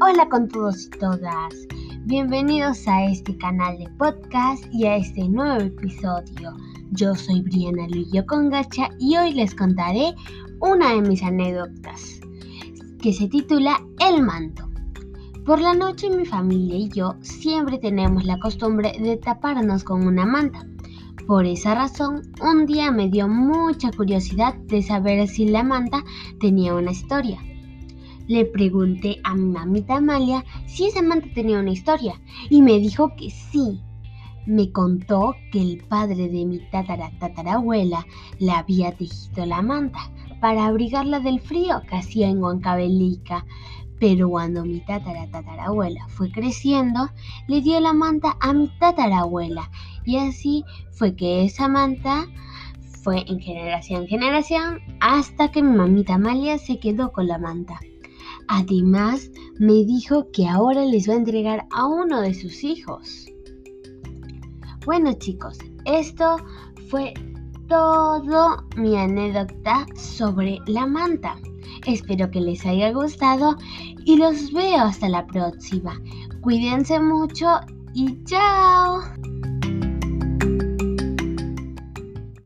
Hola con todos y todas. Bienvenidos a este canal de podcast y a este nuevo episodio. Yo soy Briana Luillo Congacha y hoy les contaré una de mis anécdotas que se titula El manto. Por la noche mi familia y yo siempre tenemos la costumbre de taparnos con una manta. Por esa razón, un día me dio mucha curiosidad de saber si la manta tenía una historia. Le pregunté a mi mamita Amalia si esa manta tenía una historia y me dijo que sí. Me contó que el padre de mi tatara tatarabuela le había tejido la manta para abrigarla del frío que hacía en Huancavelica. Pero cuando mi tatara tatarabuela fue creciendo, le dio la manta a mi tatarabuela y así fue que esa manta fue en generación en generación hasta que mi mamita Amalia se quedó con la manta. Además, me dijo que ahora les va a entregar a uno de sus hijos. Bueno chicos, esto fue todo mi anécdota sobre la manta. Espero que les haya gustado y los veo hasta la próxima. Cuídense mucho y chao.